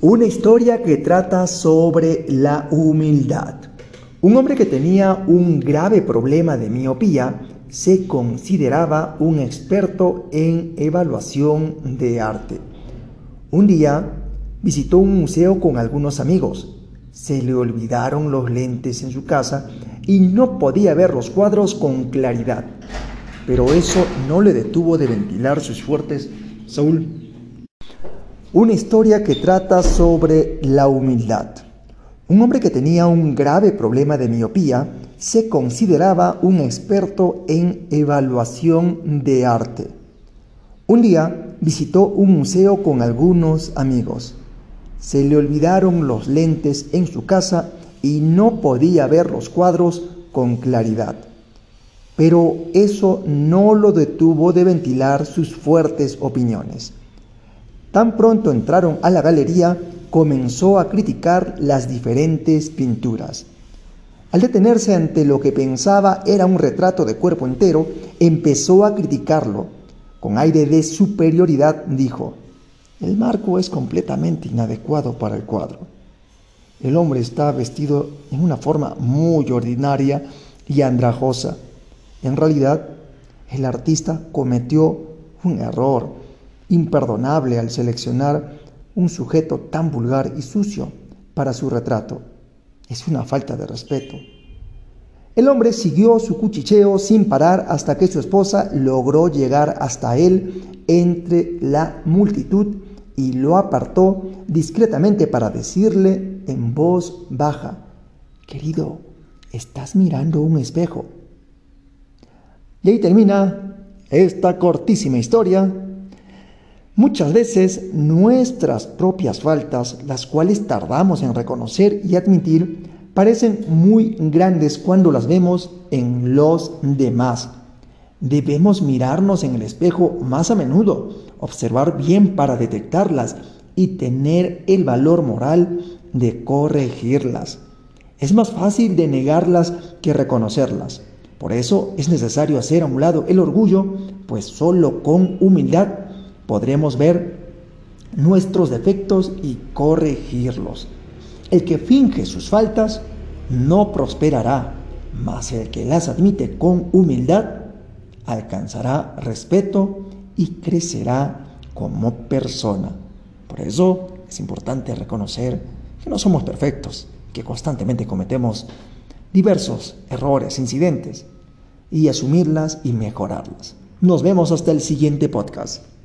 Una historia que trata sobre la humildad. Un hombre que tenía un grave problema de miopía se consideraba un experto en evaluación de arte. Un día visitó un museo con algunos amigos. Se le olvidaron los lentes en su casa y no podía ver los cuadros con claridad. Pero eso no le detuvo de ventilar sus fuertes. Saúl, una historia que trata sobre la humildad. Un hombre que tenía un grave problema de miopía se consideraba un experto en evaluación de arte. Un día visitó un museo con algunos amigos. Se le olvidaron los lentes en su casa y no podía ver los cuadros con claridad. Pero eso no lo detuvo de ventilar sus fuertes opiniones. Tan pronto entraron a la galería, comenzó a criticar las diferentes pinturas. Al detenerse ante lo que pensaba era un retrato de cuerpo entero, empezó a criticarlo. Con aire de superioridad dijo, el marco es completamente inadecuado para el cuadro. El hombre está vestido en una forma muy ordinaria y andrajosa. En realidad, el artista cometió un error imperdonable al seleccionar un sujeto tan vulgar y sucio para su retrato. Es una falta de respeto. El hombre siguió su cuchicheo sin parar hasta que su esposa logró llegar hasta él entre la multitud y lo apartó discretamente para decirle en voz baja, querido, estás mirando un espejo. Y ahí termina esta cortísima historia Muchas veces nuestras propias faltas, las cuales tardamos en reconocer y admitir, parecen muy grandes cuando las vemos en los demás. Debemos mirarnos en el espejo más a menudo, observar bien para detectarlas y tener el valor moral de corregirlas. Es más fácil de negarlas que reconocerlas. Por eso es necesario hacer a un lado el orgullo, pues solo con humildad podremos ver nuestros defectos y corregirlos. El que finge sus faltas no prosperará, mas el que las admite con humildad alcanzará respeto y crecerá como persona. Por eso es importante reconocer que no somos perfectos, que constantemente cometemos diversos errores, incidentes, y asumirlas y mejorarlas. Nos vemos hasta el siguiente podcast.